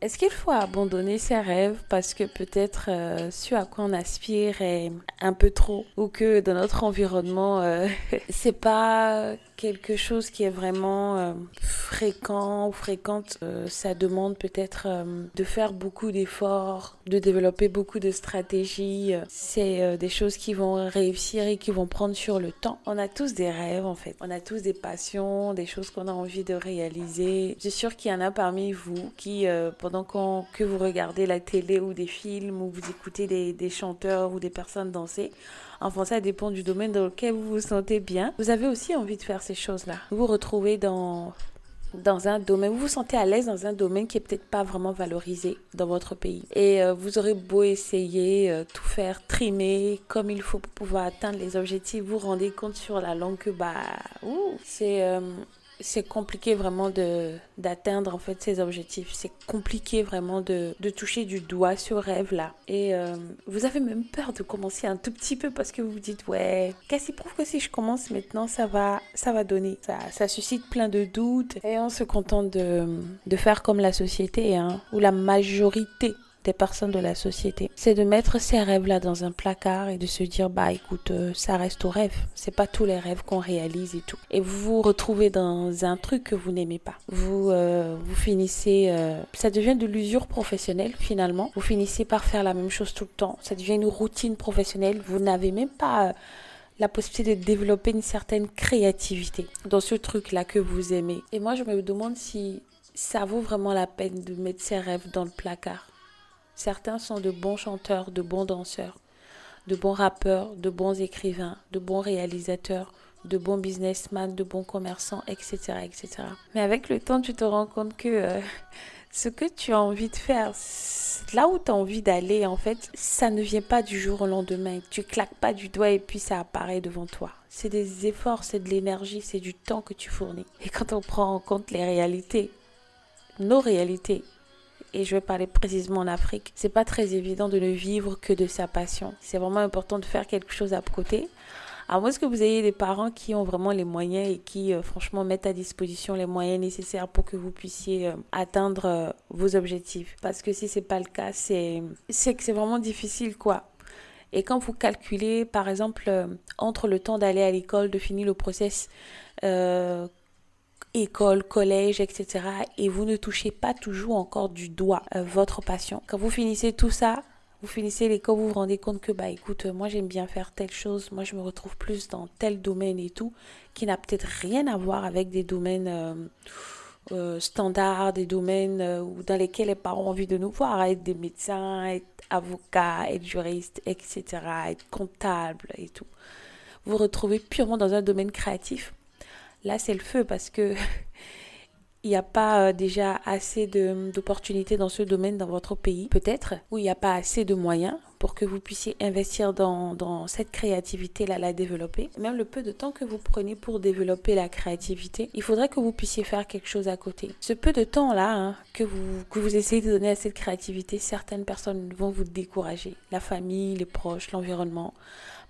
Est-ce qu'il faut abandonner ses rêves parce que peut-être euh, ce à quoi on aspire est un peu trop ou que dans notre environnement euh, c'est pas quelque chose qui est vraiment euh, fréquent ou fréquente, euh, ça demande peut-être euh, de faire beaucoup d'efforts, de développer beaucoup de stratégies. C'est des choses qui vont réussir et qui vont prendre sur le temps. On a tous des rêves en fait. On a tous des passions, des choses qu'on a envie de réaliser. Je suis sûre qu'il y en a parmi vous qui, pendant que vous regardez la télé ou des films ou vous écoutez des, des chanteurs ou des personnes danser, Enfin, ça dépend du domaine dans lequel vous vous sentez bien. Vous avez aussi envie de faire ces choses-là. Vous vous retrouvez dans dans un domaine, vous vous sentez à l'aise dans un domaine qui est peut-être pas vraiment valorisé dans votre pays. Et euh, vous aurez beau essayer, euh, tout faire, trimer comme il faut pour pouvoir atteindre les objectifs, vous vous rendez compte sur la longue que bah, c'est euh, c'est compliqué vraiment de d'atteindre en fait ces objectifs. C'est compliqué vraiment de, de, toucher du doigt ce rêve-là. Et euh, vous avez même peur de commencer un tout petit peu parce que vous vous dites ouais, qu'est-ce qui prouve que si je commence maintenant, ça va ça va donner? Ça, ça suscite plein de doutes et on se contente de, de faire comme la société hein, ou la majorité des personnes de la société. C'est de mettre ces rêves-là dans un placard et de se dire, bah écoute, euh, ça reste au rêve. C'est pas tous les rêves qu'on réalise et tout. Et vous vous retrouvez dans un truc que vous n'aimez pas. Vous, euh, vous finissez, euh, ça devient de l'usure professionnelle finalement. Vous finissez par faire la même chose tout le temps. Ça devient une routine professionnelle. Vous n'avez même pas la possibilité de développer une certaine créativité dans ce truc-là que vous aimez. Et moi, je me demande si ça vaut vraiment la peine de mettre ses rêves dans le placard. Certains sont de bons chanteurs, de bons danseurs, de bons rappeurs, de bons écrivains, de bons réalisateurs, de bons businessmen, de bons commerçants, etc., etc. Mais avec le temps, tu te rends compte que euh, ce que tu as envie de faire, là où tu as envie d'aller, en fait, ça ne vient pas du jour au lendemain. Tu claques pas du doigt et puis ça apparaît devant toi. C'est des efforts, c'est de l'énergie, c'est du temps que tu fournis. Et quand on prend en compte les réalités, nos réalités, et je vais parler précisément en Afrique, c'est pas très évident de ne vivre que de sa passion. C'est vraiment important de faire quelque chose à côté. À moins que vous ayez des parents qui ont vraiment les moyens et qui, euh, franchement, mettent à disposition les moyens nécessaires pour que vous puissiez euh, atteindre euh, vos objectifs. Parce que si c'est pas le cas, c'est, c'est vraiment difficile, quoi. Et quand vous calculez, par exemple, entre le temps d'aller à l'école, de finir le process école, collège, etc. Et vous ne touchez pas toujours encore du doigt euh, votre passion. Quand vous finissez tout ça, vous finissez l'école, vous vous rendez compte que, bah écoute, moi j'aime bien faire telle chose, moi je me retrouve plus dans tel domaine et tout, qui n'a peut-être rien à voir avec des domaines euh, euh, standards, des domaines dans lesquels les parents ont envie de nous voir, être des médecins, être avocats, être juristes, etc., être comptable et tout. Vous vous retrouvez purement dans un domaine créatif là c'est le feu parce que il n'y a pas euh, déjà assez d'opportunités dans ce domaine dans votre pays, peut-être, ou il n'y a pas assez de moyens pour que vous puissiez investir dans, dans cette créativité-là, la développer. Même le peu de temps que vous prenez pour développer la créativité, il faudrait que vous puissiez faire quelque chose à côté. Ce peu de temps-là hein, que, vous, que vous essayez de donner à cette créativité, certaines personnes vont vous décourager. La famille, les proches, l'environnement.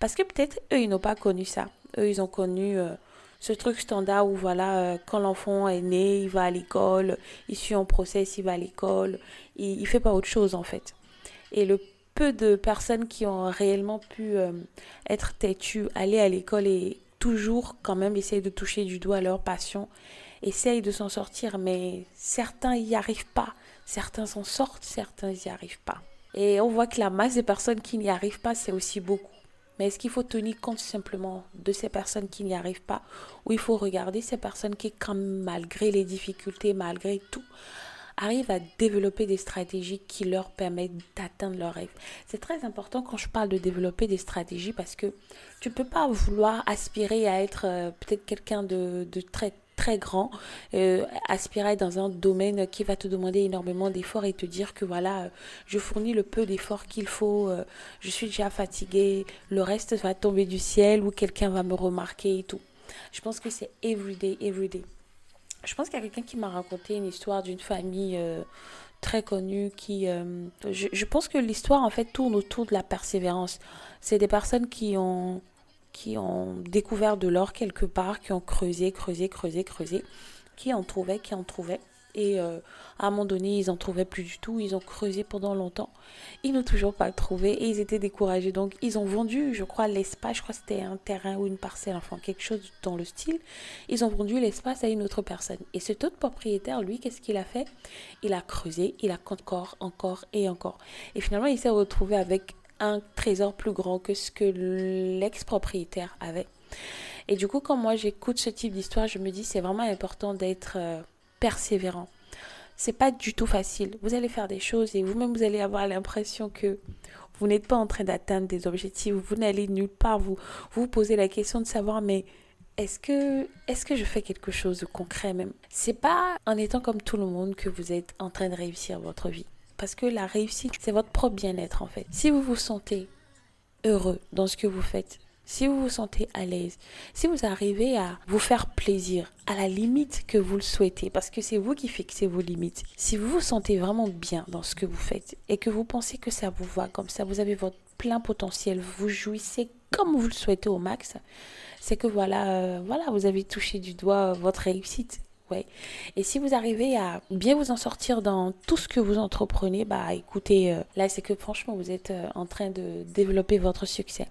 Parce que peut-être eux, ils n'ont pas connu ça. Eux, ils ont connu... Euh, ce truc standard où voilà, euh, quand l'enfant est né, il va à l'école, il suit un process, il va à l'école, il, il fait pas autre chose en fait. Et le peu de personnes qui ont réellement pu euh, être têtues, aller à l'école et toujours quand même essayer de toucher du doigt leur passion, essayent de s'en sortir, mais certains y arrivent pas. Certains s'en sortent, certains n'y arrivent pas. Et on voit que la masse des personnes qui n'y arrivent pas, c'est aussi beaucoup. Mais est-ce qu'il faut tenir compte simplement de ces personnes qui n'y arrivent pas ou il faut regarder ces personnes qui, quand malgré les difficultés, malgré tout, arrivent à développer des stratégies qui leur permettent d'atteindre leurs rêves? C'est très important quand je parle de développer des stratégies parce que tu ne peux pas vouloir aspirer à être euh, peut-être quelqu'un de, de très très grand, euh, aspirer dans un domaine qui va te demander énormément d'efforts et te dire que voilà, euh, je fournis le peu d'efforts qu'il faut, euh, je suis déjà fatigué, le reste va tomber du ciel ou quelqu'un va me remarquer et tout. Je pense que c'est everyday, everyday. Je pense qu'il y a quelqu'un qui m'a raconté une histoire d'une famille très connue qui... je, je pense que l'histoire en fait tourne autour de la persévérance. C'est des personnes qui ont qui ont découvert de l'or quelque part, qui ont creusé, creusé, creusé, creusé, qui en trouvaient, qui en trouvaient. Et euh, à un moment donné, ils n'en trouvaient plus du tout. Ils ont creusé pendant longtemps. Ils n'ont toujours pas trouvé et ils étaient découragés. Donc, ils ont vendu, je crois, l'espace. Je crois que c'était un terrain ou une parcelle, enfin quelque chose dans le style. Ils ont vendu l'espace à une autre personne. Et cet autre propriétaire, lui, qu'est-ce qu'il a fait? Il a creusé, il a encore, encore et encore. Et finalement, il s'est retrouvé avec un trésor plus grand que ce que l'ex-propriétaire avait. Et du coup, quand moi j'écoute ce type d'histoire, je me dis c'est vraiment important d'être euh, persévérant. C'est pas du tout facile. Vous allez faire des choses et vous-même vous allez avoir l'impression que vous n'êtes pas en train d'atteindre des objectifs, vous n'allez nulle part, vous vous posez la question de savoir mais est-ce que est-ce que je fais quelque chose de concret même? C'est pas en étant comme tout le monde que vous êtes en train de réussir votre vie parce que la réussite c'est votre propre bien-être en fait. Si vous vous sentez heureux dans ce que vous faites, si vous vous sentez à l'aise, si vous arrivez à vous faire plaisir à la limite que vous le souhaitez, parce que c'est vous qui fixez vos limites, si vous vous sentez vraiment bien dans ce que vous faites et que vous pensez que ça vous va comme ça, vous avez votre plein potentiel, vous jouissez comme vous le souhaitez au max, c'est que voilà, euh, voilà, vous avez touché du doigt votre réussite. Et si vous arrivez à bien vous en sortir dans tout ce que vous entreprenez, bah écoutez, euh, là c'est que franchement vous êtes euh, en train de développer votre succès.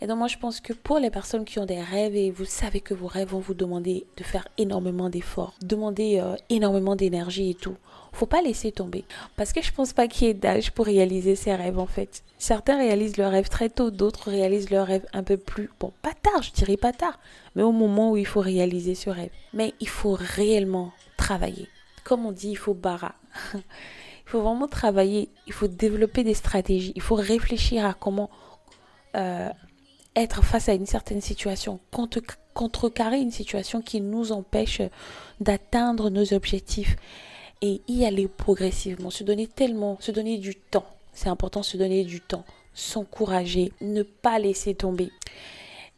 Et donc moi je pense que pour les personnes qui ont des rêves et vous savez que vos rêves vont vous demander de faire énormément d'efforts, demander euh, énormément d'énergie et tout, faut pas laisser tomber. Parce que je pense pas qu'il y ait d'âge pour réaliser ses rêves en fait. Certains réalisent leurs rêves très tôt, d'autres réalisent leurs rêves un peu plus, bon pas tard, je dirais pas tard, mais au moment où il faut réaliser ce rêve. Mais il faut réellement travailler. Comme on dit, il faut bara. il faut vraiment travailler, il faut développer des stratégies, il faut réfléchir à comment euh, être face à une certaine situation, contre, contrecarrer une situation qui nous empêche d'atteindre nos objectifs et y aller progressivement, se donner tellement, se donner du temps. C'est important se donner du temps, s'encourager, ne pas laisser tomber.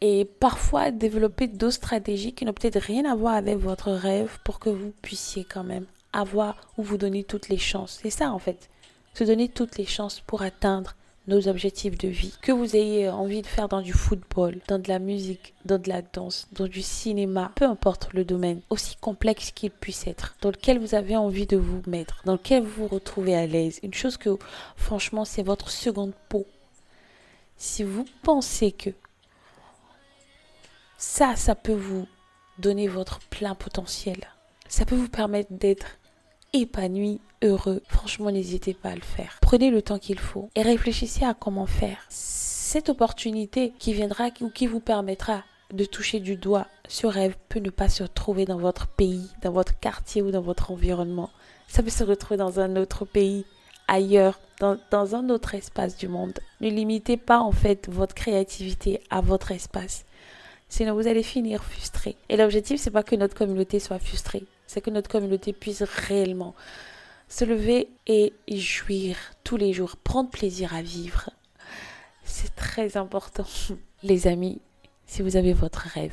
Et parfois développer d'autres stratégies qui n'ont peut-être rien à voir avec votre rêve pour que vous puissiez quand même avoir ou vous donner toutes les chances. C'est ça en fait. Se donner toutes les chances pour atteindre nos objectifs de vie. Que vous ayez envie de faire dans du football, dans de la musique, dans de la danse, dans du cinéma, peu importe le domaine, aussi complexe qu'il puisse être, dans lequel vous avez envie de vous mettre, dans lequel vous vous retrouvez à l'aise. Une chose que, franchement, c'est votre seconde peau. Si vous pensez que ça, ça peut vous donner votre plein potentiel, ça peut vous permettre d'être épanoui, heureux, franchement, n'hésitez pas à le faire. Prenez le temps qu'il faut et réfléchissez à comment faire. Cette opportunité qui viendra ou qui vous permettra de toucher du doigt ce rêve peut ne pas se retrouver dans votre pays, dans votre quartier ou dans votre environnement. Ça peut se retrouver dans un autre pays, ailleurs, dans, dans un autre espace du monde. Ne limitez pas en fait votre créativité à votre espace. Sinon, vous allez finir frustré. Et l'objectif, c'est pas que notre communauté soit frustrée c'est que notre communauté puisse réellement se lever et jouir tous les jours, prendre plaisir à vivre. C'est très important. Les amis, si vous avez votre rêve,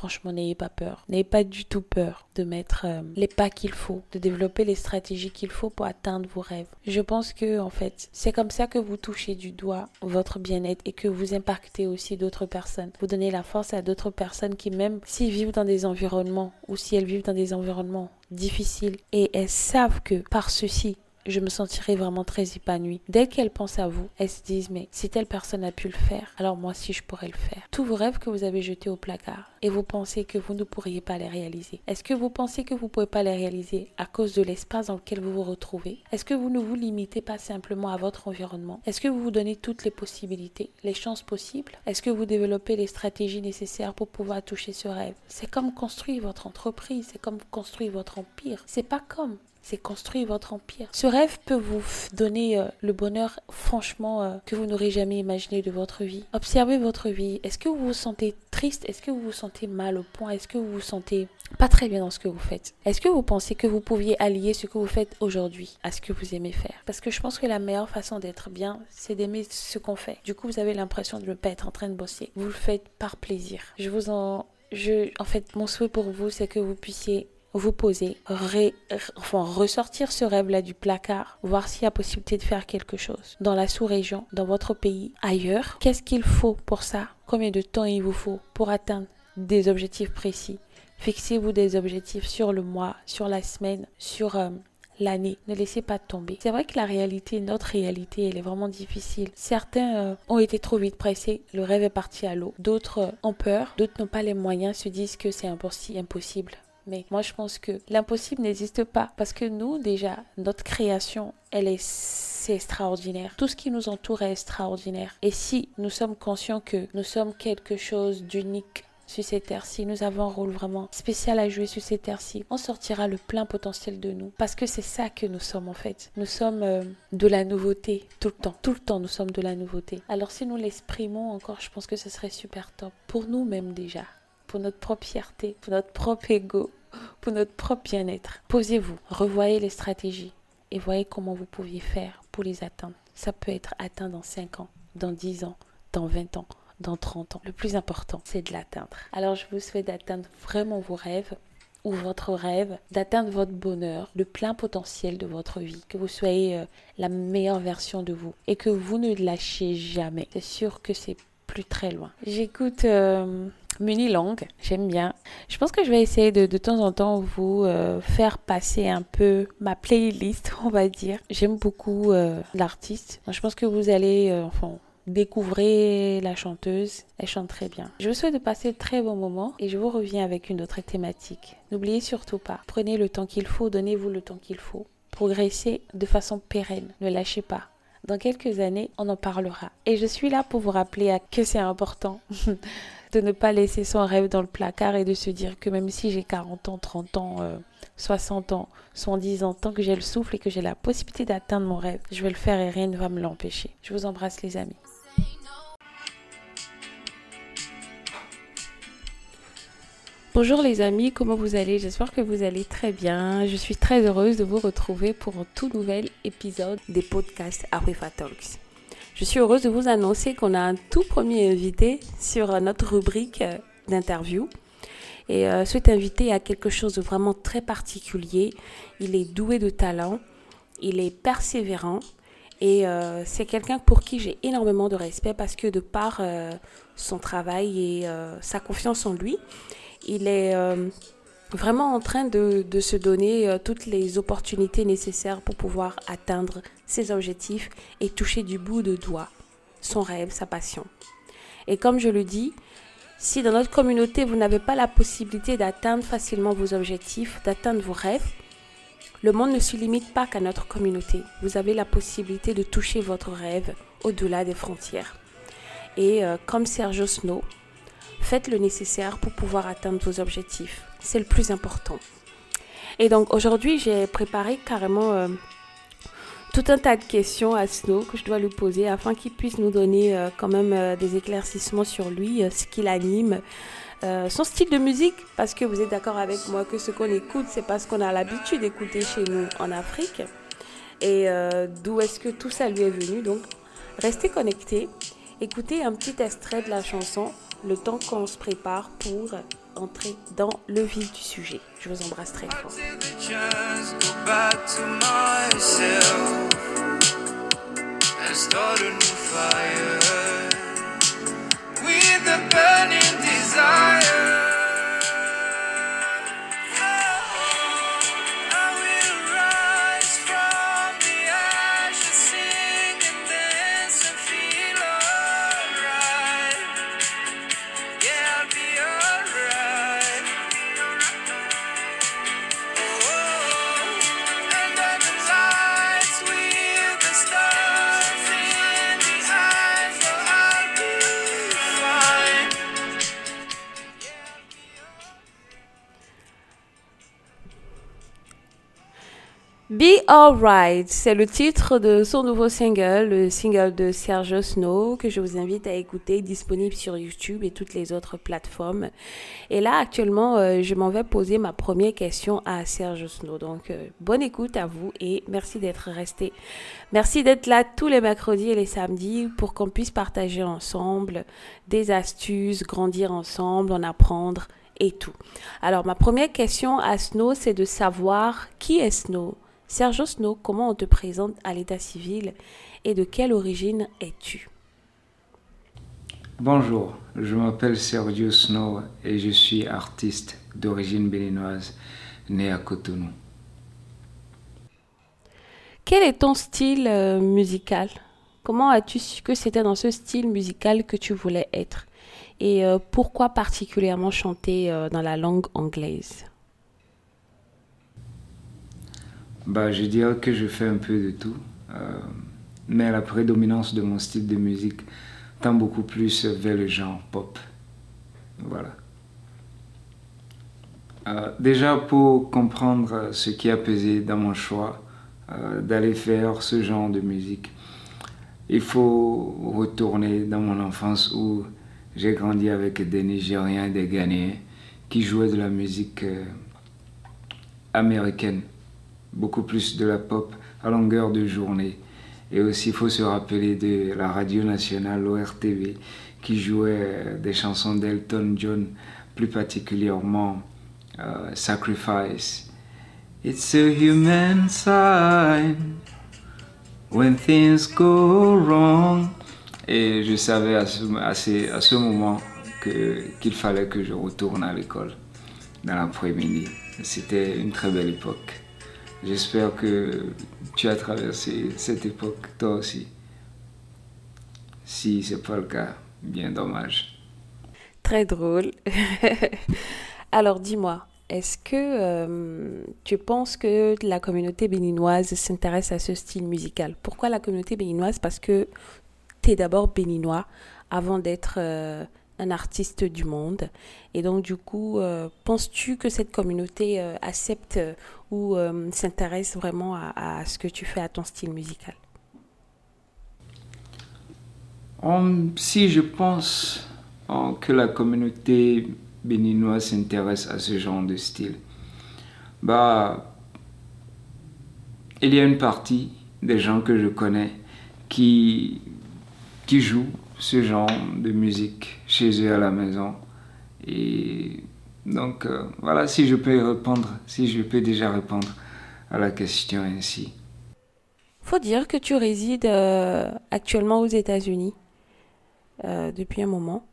Franchement, n'ayez pas peur. N'ayez pas du tout peur de mettre euh, les pas qu'il faut, de développer les stratégies qu'il faut pour atteindre vos rêves. Je pense que, en fait, c'est comme ça que vous touchez du doigt votre bien-être et que vous impactez aussi d'autres personnes. Vous donnez la force à d'autres personnes qui, même s'ils vivent dans des environnements ou si elles vivent dans des environnements difficiles et elles savent que par ceci, je me sentirai vraiment très épanouie. Dès qu'elles pensent à vous, elles se disent mais si telle personne a pu le faire, alors moi aussi je pourrais le faire. Tous vos rêves que vous avez jetés au placard et vous pensez que vous ne pourriez pas les réaliser. Est-ce que vous pensez que vous ne pouvez pas les réaliser à cause de l'espace dans lequel vous vous retrouvez? Est-ce que vous ne vous limitez pas simplement à votre environnement? Est-ce que vous vous donnez toutes les possibilités, les chances possibles? Est-ce que vous développez les stratégies nécessaires pour pouvoir toucher ce rêve? C'est comme construire votre entreprise, c'est comme construire votre empire. C'est pas comme c'est construire votre empire. Ce rêve peut vous donner euh, le bonheur, franchement, euh, que vous n'aurez jamais imaginé de votre vie. Observez votre vie. Est-ce que vous vous sentez triste Est-ce que vous vous sentez mal au point Est-ce que vous vous sentez pas très bien dans ce que vous faites Est-ce que vous pensez que vous pouviez allier ce que vous faites aujourd'hui à ce que vous aimez faire Parce que je pense que la meilleure façon d'être bien, c'est d'aimer ce qu'on fait. Du coup, vous avez l'impression de ne pas être en train de bosser. Vous le faites par plaisir. Je vous en... Je... En fait, mon souhait pour vous, c'est que vous puissiez vous poser, ressortir ce rêve-là du placard, voir s'il y a possibilité de faire quelque chose dans la sous-région, dans votre pays, ailleurs. Qu'est-ce qu'il faut pour ça? Combien de temps il vous faut pour atteindre des objectifs précis? Fixez-vous des objectifs sur le mois, sur la semaine, sur euh, l'année. Ne laissez pas tomber. C'est vrai que la réalité, notre réalité, elle est vraiment difficile. Certains euh, ont été trop vite pressés, le rêve est parti à l'eau. D'autres euh, ont peur, d'autres n'ont pas les moyens, se disent que c'est impossible. Mais moi, je pense que l'impossible n'existe pas parce que nous, déjà, notre création, elle est extraordinaire. Tout ce qui nous entoure est extraordinaire. Et si nous sommes conscients que nous sommes quelque chose d'unique sur cette terre-ci. Nous avons un rôle vraiment spécial à jouer sur cette terre-ci. On sortira le plein potentiel de nous. Parce que c'est ça que nous sommes en fait. Nous sommes euh, de la nouveauté tout le temps. Tout le temps, nous sommes de la nouveauté. Alors si nous l'exprimons encore, je pense que ce serait super top. Pour nous-mêmes déjà. Pour notre propre fierté, pour notre propre ego, pour notre propre bien-être. Posez-vous, revoyez les stratégies et voyez comment vous pouviez faire pour les atteindre. Ça peut être atteint dans 5 ans, dans 10 ans, dans 20 ans dans 30 ans. Le plus important, c'est de l'atteindre. Alors je vous souhaite d'atteindre vraiment vos rêves ou votre rêve, d'atteindre votre bonheur, le plein potentiel de votre vie, que vous soyez euh, la meilleure version de vous et que vous ne lâchez jamais. C'est sûr que c'est plus très loin. J'écoute euh, Muni Long, j'aime bien. Je pense que je vais essayer de de temps en temps vous euh, faire passer un peu ma playlist, on va dire. J'aime beaucoup l'artiste. Je pense que vous allez, enfin, Découvrez la chanteuse, elle chante très bien. Je vous souhaite de passer de très bons moments et je vous reviens avec une autre thématique. N'oubliez surtout pas, prenez le temps qu'il faut, donnez-vous le temps qu'il faut. Progressez de façon pérenne, ne lâchez pas. Dans quelques années, on en parlera. Et je suis là pour vous rappeler que c'est important de ne pas laisser son rêve dans le placard et de se dire que même si j'ai 40 ans, 30 ans, 60 euh, ans, 70 ans, tant que j'ai le souffle et que j'ai la possibilité d'atteindre mon rêve, je vais le faire et rien ne va me l'empêcher. Je vous embrasse les amis. Bonjour les amis, comment vous allez? J'espère que vous allez très bien. Je suis très heureuse de vous retrouver pour un tout nouvel épisode des podcasts Afrifa Talks. Je suis heureuse de vous annoncer qu'on a un tout premier invité sur notre rubrique d'interview. Et euh, cet invité a quelque chose de vraiment très particulier. Il est doué de talent, il est persévérant et euh, c'est quelqu'un pour qui j'ai énormément de respect parce que de par euh, son travail et sa confiance en lui, il est euh, vraiment en train de, se donner euh, toutes les opportunités nécessaires pour pouvoir atteindre ses objectifs et toucher du bout de doigt son rêve, sa passion. Et comme je le dis, si dans notre communauté, vous n'avez pas la possibilité d'atteindre facilement vos objectifs, d'atteindre vos rêves, le monde ne se limite pas qu'à notre communauté. Vous avez la possibilité de toucher votre rêve au-delà des frontières. Et euh, comme Sergio Snow, Faites le nécessaire pour pouvoir atteindre vos objectifs. C'est le plus important. Et donc aujourd'hui, j'ai préparé carrément euh, tout un tas de questions à Snow que je dois lui poser afin qu'il puisse nous donner euh, quand même euh, des éclaircissements sur lui, ce qui l'anime, son style de musique, parce que vous êtes d'accord avec moi que ce qu'on écoute, c'est parce qu'on a l'habitude d'écouter chez nous en Afrique. Et d'où est-ce que tout ça lui est venu? Donc, restez connectés, écoutez un petit extrait de la chanson le temps qu'on se prépare pour entrer dans le vif du sujet. Je vous embrasse très fort. Alright, c'est le titre de son nouveau single, le single de Sergio Snow, que je vous invite à écouter, disponible sur YouTube et toutes les autres plateformes. Et là, actuellement, euh, je m'en vais poser ma première question à Sergio Snow. Donc, euh, bonne écoute à vous et merci d'être resté. Merci d'être là tous les mercredis et les samedis pour qu'on puisse partager ensemble des astuces, grandir ensemble, en apprendre et tout. Alors, ma première question à Snow, c'est de savoir qui est Snow Sergio Snow, comment on te présente à l'état civil et de quelle origine es-tu? Bonjour, je m'appelle Sergio Snow et je suis artiste d'origine béninoise, né à Cotonou. Quel est ton style euh, musical? Comment as-tu su que c'était dans ce style musical que tu voulais être? Et euh, pourquoi particulièrement chanter euh, dans la langue anglaise? Bah, Je dirais que je fais un peu de tout, mais la prédominance de mon style de musique tend beaucoup plus vers le genre pop. Voilà. Euh, déjà pour comprendre ce qui a pesé dans mon choix euh, d'aller faire ce genre de musique, il faut retourner dans mon enfance où j'ai grandi avec des Nigériens et des Ghanéens qui jouaient de la musique euh, américaine, beaucoup plus de la pop à longueur de journée. Et aussi, il faut se rappeler de la radio nationale, l'ORTV, qui jouait des chansons d'Elton John, plus particulièrement uh, sacrifice. It's a human sign when things go wrong. Et je savais à ce moment qu'il fallait que je retourne à l'école dans l'après-midi. C'était une très belle époque. J'espère que tu as traversé cette époque toi aussi. Si ce n'est pas le cas, bien dommage. Très drôle. Alors dis-moi, est-ce que euh, tu penses que la communauté béninoise s'intéresse à ce style musical? Pourquoi la communauté béninoise? Parce que tu es d'abord béninois avant d'être euh, un artiste du monde. Et donc du coup, euh, penses-tu que cette communauté accepte ou s'intéresse vraiment à, ce que tu fais, à ton style musical? Si je pense que la communauté béninois s'intéresse à ce genre de style Bah, il y a une partie des gens que je connais qui, qui jouent ce genre de musique chez eux à la maison. Et donc, euh, voilà, si je peux répondre, si je peux déjà répondre à la question ainsi. Faut dire que tu résides euh, actuellement aux États-Unis euh, depuis un moment.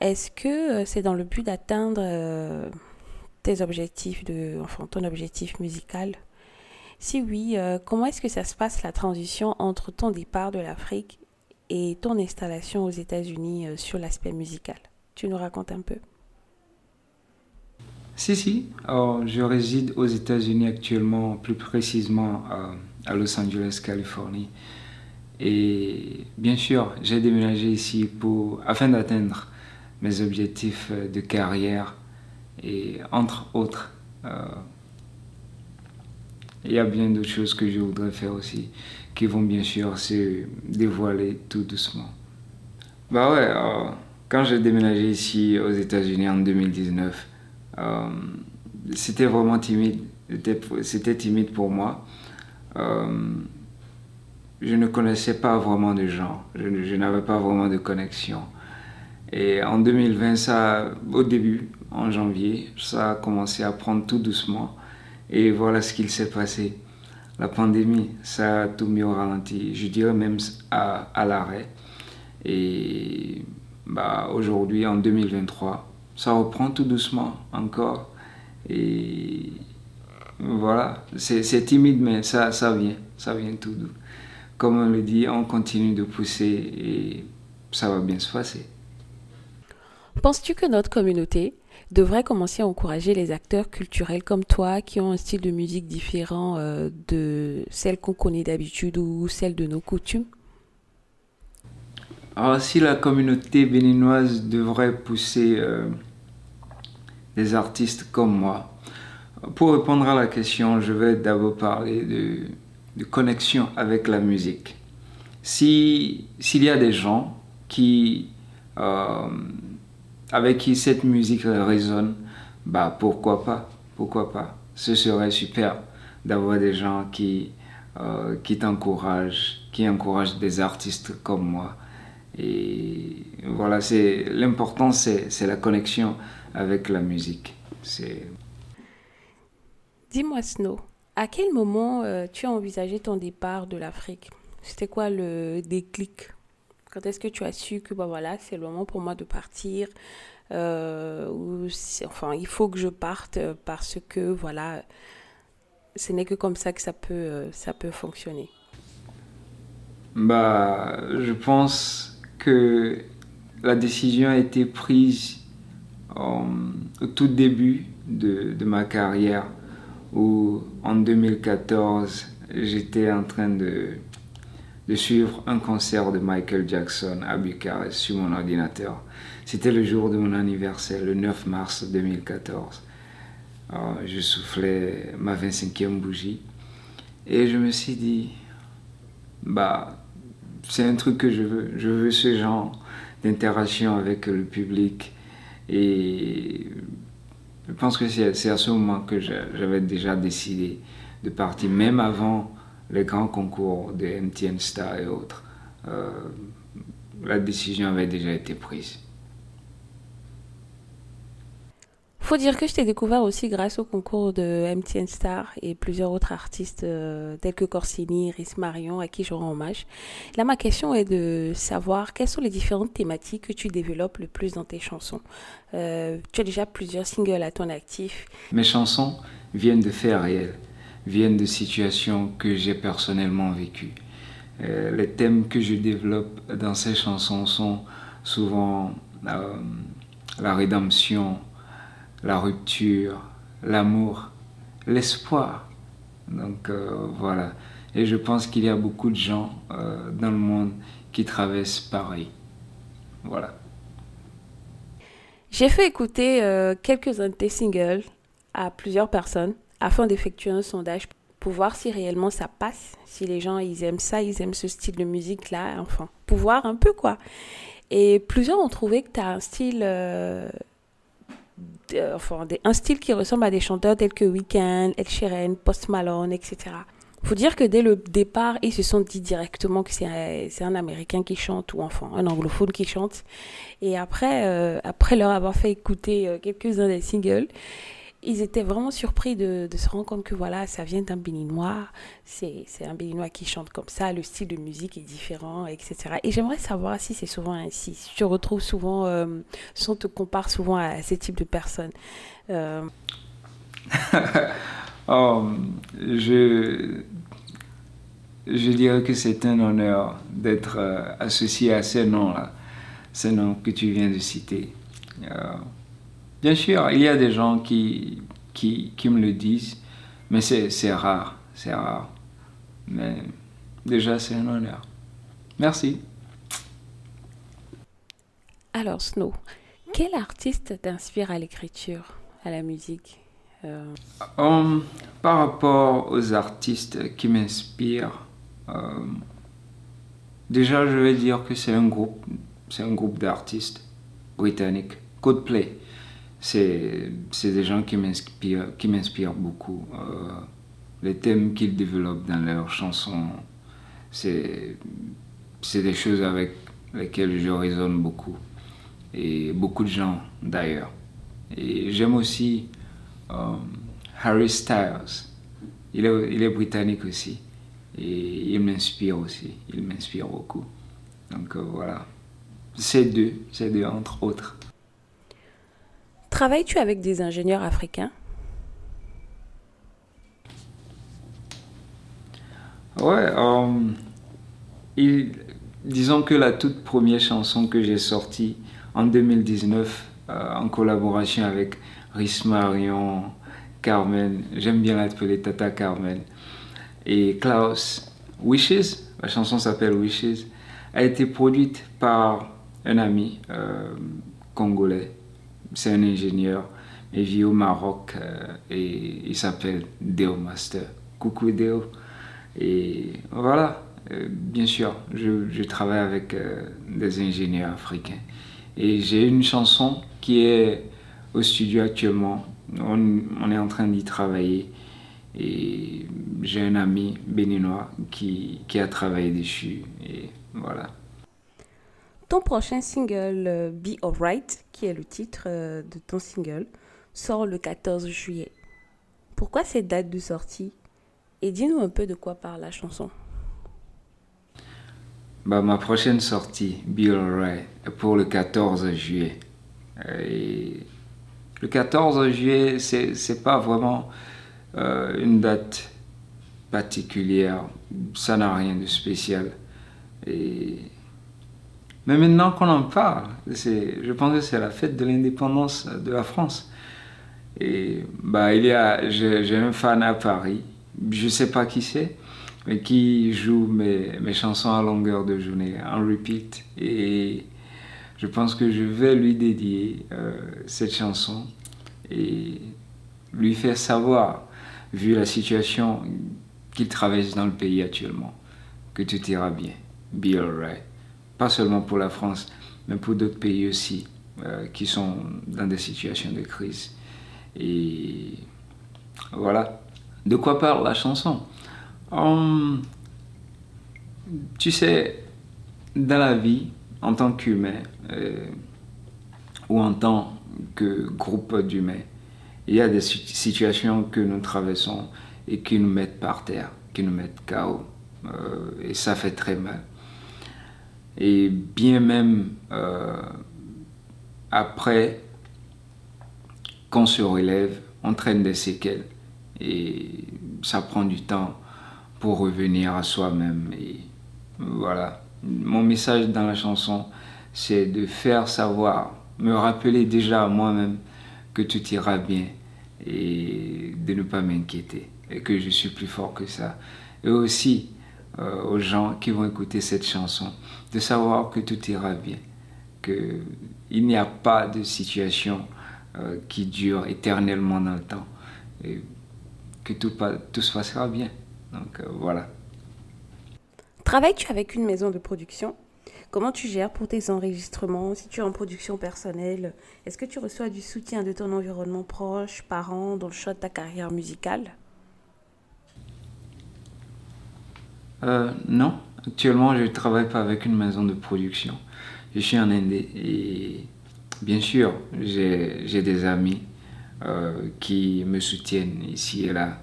Est-ce que c'est dans le but d'atteindre tes objectifs, de, enfin ton objectif musical? Si oui, comment est-ce que ça se passe la transition entre ton départ de l'Afrique et ton installation aux États-Unis sur l'aspect musical? Tu nous racontes un peu Si, si. je réside aux États-Unis actuellement, plus précisément à Los Angeles, Californie. Et bien sûr, j'ai déménagé ici pour, afin d'atteindre mes objectifs euh, de carrière et entre autres. Euh, il y a bien d'autres choses que je voudrais faire aussi qui vont bien sûr se dévoiler tout doucement. Bah ouais, euh, quand j'ai déménagé ici aux États-Unis en 2019, c'était vraiment timide. C'était timide pour moi. je ne connaissais pas vraiment de gens. je n'avais pas vraiment de connexion. Et en 2020, ça, au début, en janvier, ça a commencé à prendre tout doucement. Et voilà ce qu'il s'est passé. La pandémie, ça a tout mis au ralenti, je dirais même à, à l'arrêt. Et bah, aujourd'hui, en 2023, ça reprend tout doucement encore. Et voilà, c'est timide, mais ça, ça vient, ça vient tout doux. Comme on le dit, on continue de pousser et ça va bien se passer. Penses-tu que notre communauté devrait commencer à encourager les acteurs culturels comme toi qui ont un style de musique différent euh, de celle qu'on connaît d'habitude ou celle de nos coutumes? Alors si la communauté béninoise devrait pousser euh, des artistes comme moi, pour répondre à la question, je vais d'abord parler de, connexion avec la musique. S'il y a des gens qui... Euh, avec qui cette musique résonne, bah pourquoi pas, pourquoi pas. Ce serait super d'avoir des gens qui, euh, qui t'encouragent, qui encouragent des artistes comme moi. Et voilà, c'est l'important, c'est la connexion avec la musique. Dis-moi, Snow, à quel moment euh, tu as envisagé ton départ de l'Afrique? C'était quoi le déclic? Quand est-ce que tu as su que bah voilà, c'est le moment pour moi de partir? Euh, ou enfin, il faut que je parte parce que voilà, ce n'est que comme ça que ça peut, ça peut fonctionner? Bah, je pense que la décision a été prise au tout début de, ma carrière où en 2014 j'étais en train de, de suivre un concert de Michael Jackson à Bucarest sur mon ordinateur. C'était le jour de mon anniversaire, le 9 mars 2014. je soufflais ma 25e bougie et je me suis dit, bah, c'est un truc que je veux. Je veux ce genre d'interaction avec le public. Et je pense que c'est à ce moment que j'avais déjà décidé de partir, même avant les grands concours de MTN Star et autres. Euh, la décision avait déjà été prise. Faut dire que je t'ai découvert aussi grâce au concours de MTN Star et plusieurs autres artistes euh, tels que Corsini, Rhys Marion, à qui je rends hommage. Là, ma question est de savoir quelles sont les différentes thématiques que tu développes le plus dans tes chansons. Euh, tu as déjà plusieurs singles à ton actif. Mes chansons viennent de faits réels, viennent de situations que j'ai personnellement vécues. Euh, les thèmes que je développe dans ces chansons sont souvent la rédemption, la rupture, l'amour, l'espoir. Donc euh, voilà. Et je pense qu'il y a beaucoup de gens euh, dans le monde qui traversent pareil. Voilà. J'ai fait écouter euh, quelques-uns de tes singles à plusieurs personnes afin d'effectuer un sondage pour voir si réellement ça passe, si les gens ils aiment ça, ils aiment ce style de musique là, enfin, pour voir un peu quoi. Et plusieurs ont trouvé que tu as un style euh, un style qui ressemble à des chanteurs tels que Weeknd, Ed Sheeran, Post Malone, etc. Faut dire que dès le départ, ils se sont dit directement que c'est un, un, Américain qui chante ou enfin un anglophone qui chante. Et après, euh, après leur avoir fait écouter euh, quelques-uns des singles, ils étaient vraiment surpris de, se rendre compte que voilà, ça vient d'un béninois, c'est un béninois qui chante comme ça, le style de musique est différent, etc. Et j'aimerais savoir si c'est souvent ainsi, si tu retrouves souvent, euh, si on te compare souvent à ces types de personnes. Euh. je, je dirais que c'est un honneur d'être euh, associé à ces noms-là, ces noms que tu viens de citer. Bien sûr, il y a des gens qui, qui, qui me le disent, mais c'est rare, c'est rare. Mais déjà, c'est un honneur. Merci. Alors, Snow, quel artiste t'inspire à l'écriture, à la musique euh... Um, par rapport aux artistes qui m'inspirent, euh, déjà, je vais dire que c'est un groupe, c'est un groupe d'artistes britanniques, Codeplay c'est des gens qui m'inspirent beaucoup. Euh, les thèmes qu'ils développent dans leurs chansons, c'est des choses avec lesquelles je résonne beaucoup. Et beaucoup de gens d'ailleurs. Et j'aime aussi euh, Harry Styles. Il est, il est britannique aussi. Et il m'inspire aussi. Il m'inspire beaucoup. Donc euh, voilà. Ces deux, ces deux entre autres. Travailles-tu avec des ingénieurs africains? Ouais, euh, disons que la toute première chanson que j'ai sortie en 2019 euh, en collaboration avec Rhys Marion, Carmen, j'aime bien l'appeler Tata Carmen, et Klaus, Wishes, la chanson s'appelle Wishes, a été produite par un ami euh, congolais c'est un ingénieur, il vit au Maroc euh, et il s'appelle Deo Master. Coucou Deo. Et voilà, euh, bien sûr, je, travaille avec euh, des ingénieurs africains. Et j'ai une chanson qui est au studio actuellement. On, est en train d'y travailler. Et j'ai un ami béninois qui, qui a travaillé dessus. Et voilà. Ton prochain single, euh, Be Alright, qui est le titre euh, de ton single, sort le 14 juillet. Pourquoi cette date de sortie? Et dis-nous un peu de quoi parle la chanson. bah, ma prochaine sortie, Be Alright, pour le 14 juillet. Et le 14 juillet, c'est, c'est pas vraiment euh, une date particulière. Ça n'a rien de spécial. Et... Mais maintenant qu'on en parle, je pense que c'est la fête de l'indépendance de la France. Et bah, il y a, j'ai, un fan à Paris, je sais pas qui c'est, mais qui joue mes, mes chansons à longueur de journée, en repeat. Et je pense que je vais lui dédier euh, cette chanson et lui faire savoir, vu la situation qu'il traverse dans le pays actuellement, que tout ira bien. Be alright. Pas seulement pour la France, mais pour d'autres pays aussi euh, qui sont dans des situations de crise. Et voilà. De quoi parle la chanson? Hum, Tu sais, dans la vie, en tant qu'humain euh, ou en tant que groupe d'humains, il y a des situations que nous traversons et qui nous mettent par terre, qui nous mettent KO. Euh, et ça fait très mal. Et bien même euh, après qu'on se relève, on traîne des séquelles. Et ça prend du temps pour revenir à soi-même. Et voilà mon message dans la chanson, c'est de faire savoir, me rappeler déjà à moi-même que tout ira bien et de ne pas m'inquiéter et que je suis plus fort que ça. Et aussi euh, aux gens qui vont écouter cette chanson, de savoir que tout ira bien, qu'il n'y a pas de situation euh, qui dure éternellement dans le temps et que tout, tout se passera bien. Donc euh, voilà. Travailles-tu avec une maison de production? Comment tu gères pour tes enregistrements? Si tu es en production personnelle, est-ce que tu reçois du soutien de ton environnement proche, parents, dans le choix de ta carrière musicale? Euh, Non, actuellement je ne travaille pas avec une maison de production. Je suis en Indé et bien sûr j'ai des amis euh, qui me soutiennent ici et là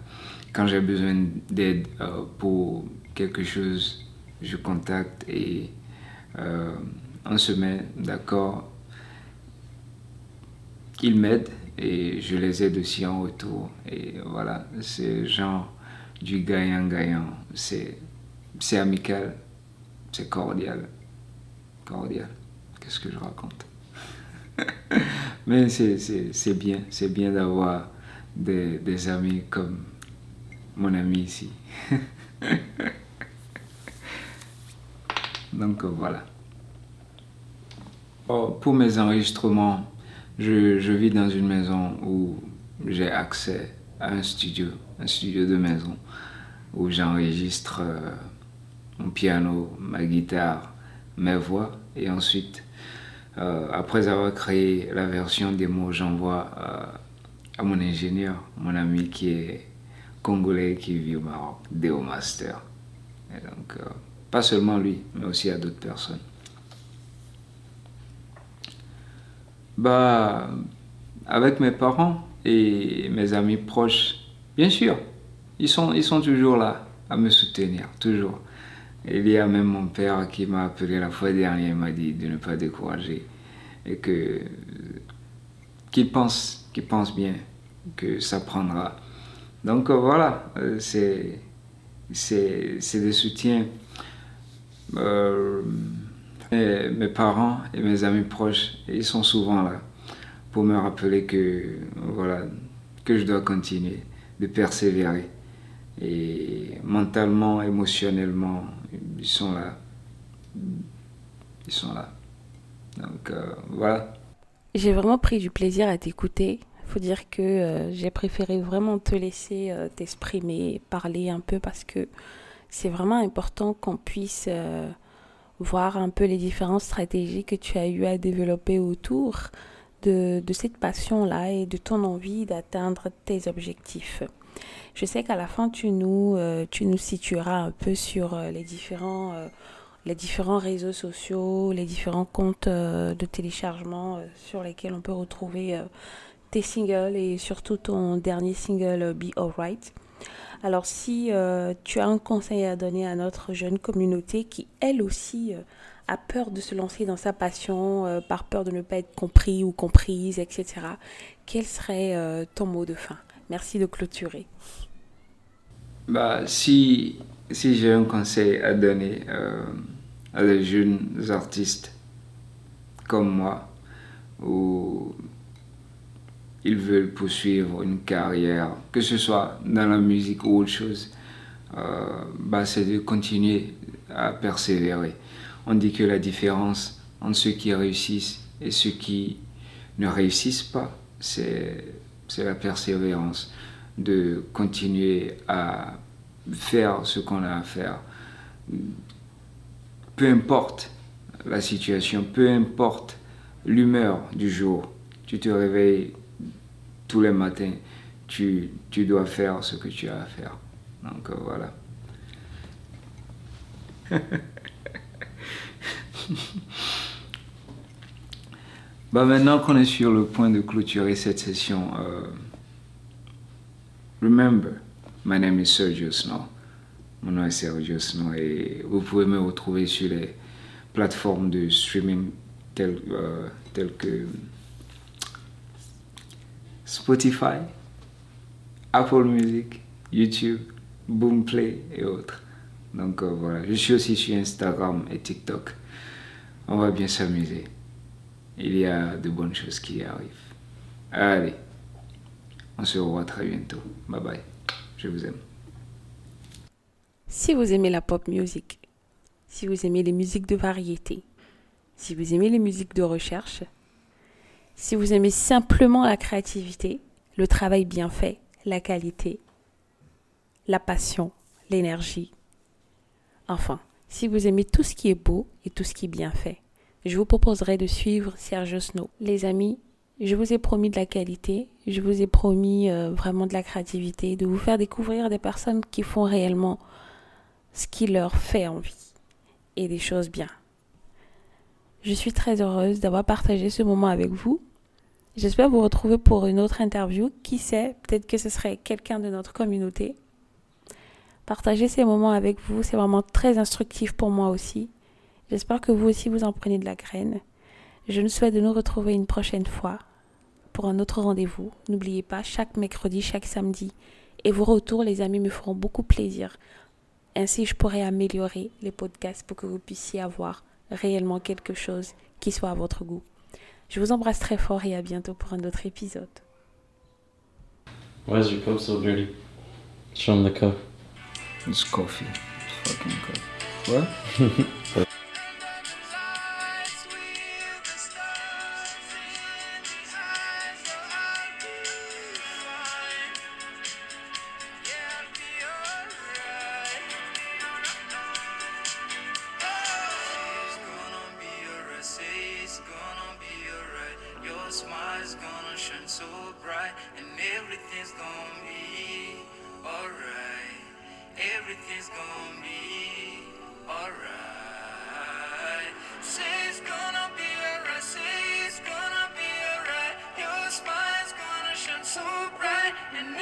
quand j'ai besoin d'aide euh, pour quelque chose je contacte et on se met d'accord. Ils m'aident et je les aide aussi en retour. Et voilà, c'est genre du gagnant-gagnant. C'est amical, c'est cordial. Cordial. Qu'est-ce que je raconte? Mais c'est, bien, c'est bien d'avoir des, amis comme mon ami ici. Donc voilà. Oh, pour mes enregistrements, je, je, vis dans une maison où j'ai accès à un studio, un studio de maison, où j'enregistre euh, mon piano, ma guitare, mes voix, et ensuite, euh, après avoir créé la version démo, j'envoie à mon ingénieur, mon ami qui est congolais, qui vit au Maroc, Deo Master. Et donc, pas seulement lui, mais aussi à d'autres personnes. Bah, avec mes parents et mes amis proches, bien sûr, ils sont, ils sont toujours là à me soutenir, toujours. Il y a même mon père qui m'a appelé la fois dernière, il m'a dit de ne pas décourager et que qu'il pense, qu'il pense bien que ça prendra. Donc voilà, euh, c'est c'est des soutiens euh, mes, parents et mes amis proches, ils sont souvent là pour me rappeler que, voilà, que je dois continuer, de persévérer. Et mentalement, émotionnellement, ils sont là. Ils sont là. Donc euh, voilà. J'ai vraiment pris du plaisir à t'écouter. Faut dire que euh, j'ai préféré vraiment te laisser t'exprimer, parler un peu parce que c'est vraiment important qu'on puisse euh, voir un peu les différentes stratégies que tu as eu à développer autour de cette passion-là et de ton envie d'atteindre tes objectifs. Je sais qu'à la fin, tu nous, euh, tu nous situeras un peu sur euh, les différents, les différents réseaux sociaux, les différents comptes de téléchargement sur lesquels on peut retrouver tes singles et surtout ton dernier single Be Alright. Alors si euh, tu as un conseil à donner à notre jeune communauté qui, elle aussi, euh, a peur de se lancer dans sa passion, euh, par peur de ne pas être compris ou comprise, etc., quel serait ton mot de fin? Merci de clôturer. Bah, si si j'ai un conseil à donner à des jeunes artistes comme moi, où ils veulent poursuivre une carrière, que ce soit dans la musique ou autre chose, euh, bah, c'est de continuer à persévérer. On dit que la différence entre ceux qui réussissent et ceux qui ne réussissent pas, c'est la persévérance, de continuer à faire ce qu'on a à faire. Peu importe la situation, peu importe l'humeur du jour, tu te réveilles tous les matins, tu, tu dois faire ce que tu as à faire. Donc euh, voilà. bah maintenant qu'on est sur le point de clôturer cette session, euh, remember, my name is Sergio Snow. Mon nom est Sergio Snow et vous pouvez me retrouver sur les plateformes de streaming telles, euh, que Spotify, Apple Music, YouTube, Boomplay et autres. Donc euh, voilà, je suis aussi sur Instagram et TikTok. On va bien s'amuser. Il y a de bonnes choses qui arrivent. Allez, on se revoit très bientôt. Bye bye. Je vous aime. Si vous aimez la pop music, si vous aimez les musiques de variété, si vous aimez les musiques de recherche, si vous aimez simplement la créativité, le travail bien fait, la qualité, la passion, l'énergie, enfin, si vous aimez tout ce qui est beau et tout ce qui est bien fait, je vous proposerai de suivre Sergio Snow. Les amis, je vous ai promis de la qualité, je vous ai promis euh, vraiment de la créativité, de vous faire découvrir des personnes qui font réellement ce qui leur fait envie et des choses bien. Je suis très heureuse d'avoir partagé ce moment avec vous. J'espère vous retrouver pour une autre interview. Qui sait, peut-être que ce serait quelqu'un de notre communauté. Partager ces moments avec vous, c'est vraiment très instructif pour moi aussi. J'espère que vous aussi vous en prenez de la graine. Je nous souhaite de nous retrouver une prochaine fois pour un autre rendez-vous. N'oubliez pas, chaque mercredi, chaque samedi. Et vos retours, les amis, me feront beaucoup plaisir. Ainsi, je pourrai améliorer les podcasts pour que vous puissiez avoir réellement quelque chose qui soit à votre goût. Je vous embrasse très fort et à bientôt pour un autre épisode. Why is your cup so dirty? Show him the cup. It's coffee. It's fucking coffee. What? your smile's gonna shine so bright and everything's gonna be alright. Everything's gonna be alright. Say it's gonna be alright, say it's gonna be alright. Your smile's gonna shine so bright and